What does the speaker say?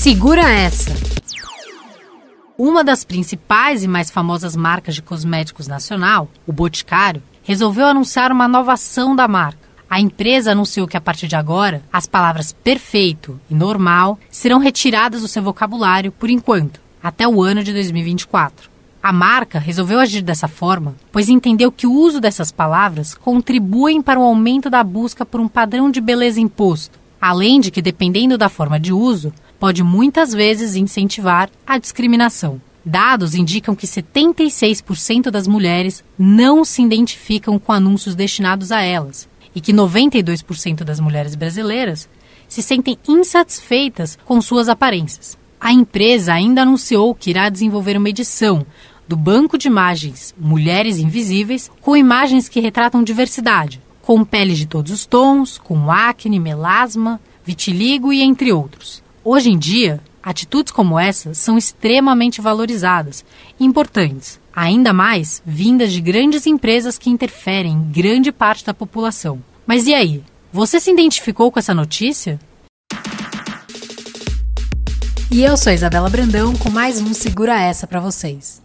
Segura essa! Uma das principais e mais famosas marcas de cosméticos nacional, o Boticário, resolveu anunciar uma nova ação da marca. A empresa anunciou que a partir de agora, as palavras perfeito e normal serão retiradas do seu vocabulário por enquanto, até o ano de 2024. A marca resolveu agir dessa forma, pois entendeu que o uso dessas palavras contribuem para o aumento da busca por um padrão de beleza imposto, além de que, dependendo da forma de uso, pode muitas vezes incentivar a discriminação. Dados indicam que 76% das mulheres não se identificam com anúncios destinados a elas e que 92% das mulheres brasileiras se sentem insatisfeitas com suas aparências. A empresa ainda anunciou que irá desenvolver uma edição do banco de imagens Mulheres Invisíveis com imagens que retratam diversidade, com peles de todos os tons, com acne, melasma, vitiligo e entre outros. Hoje em dia, atitudes como essa são extremamente valorizadas e importantes, ainda mais vindas de grandes empresas que interferem em grande parte da população. Mas e aí? Você se identificou com essa notícia? E eu sou Isabela Brandão com mais um Segura Essa para vocês.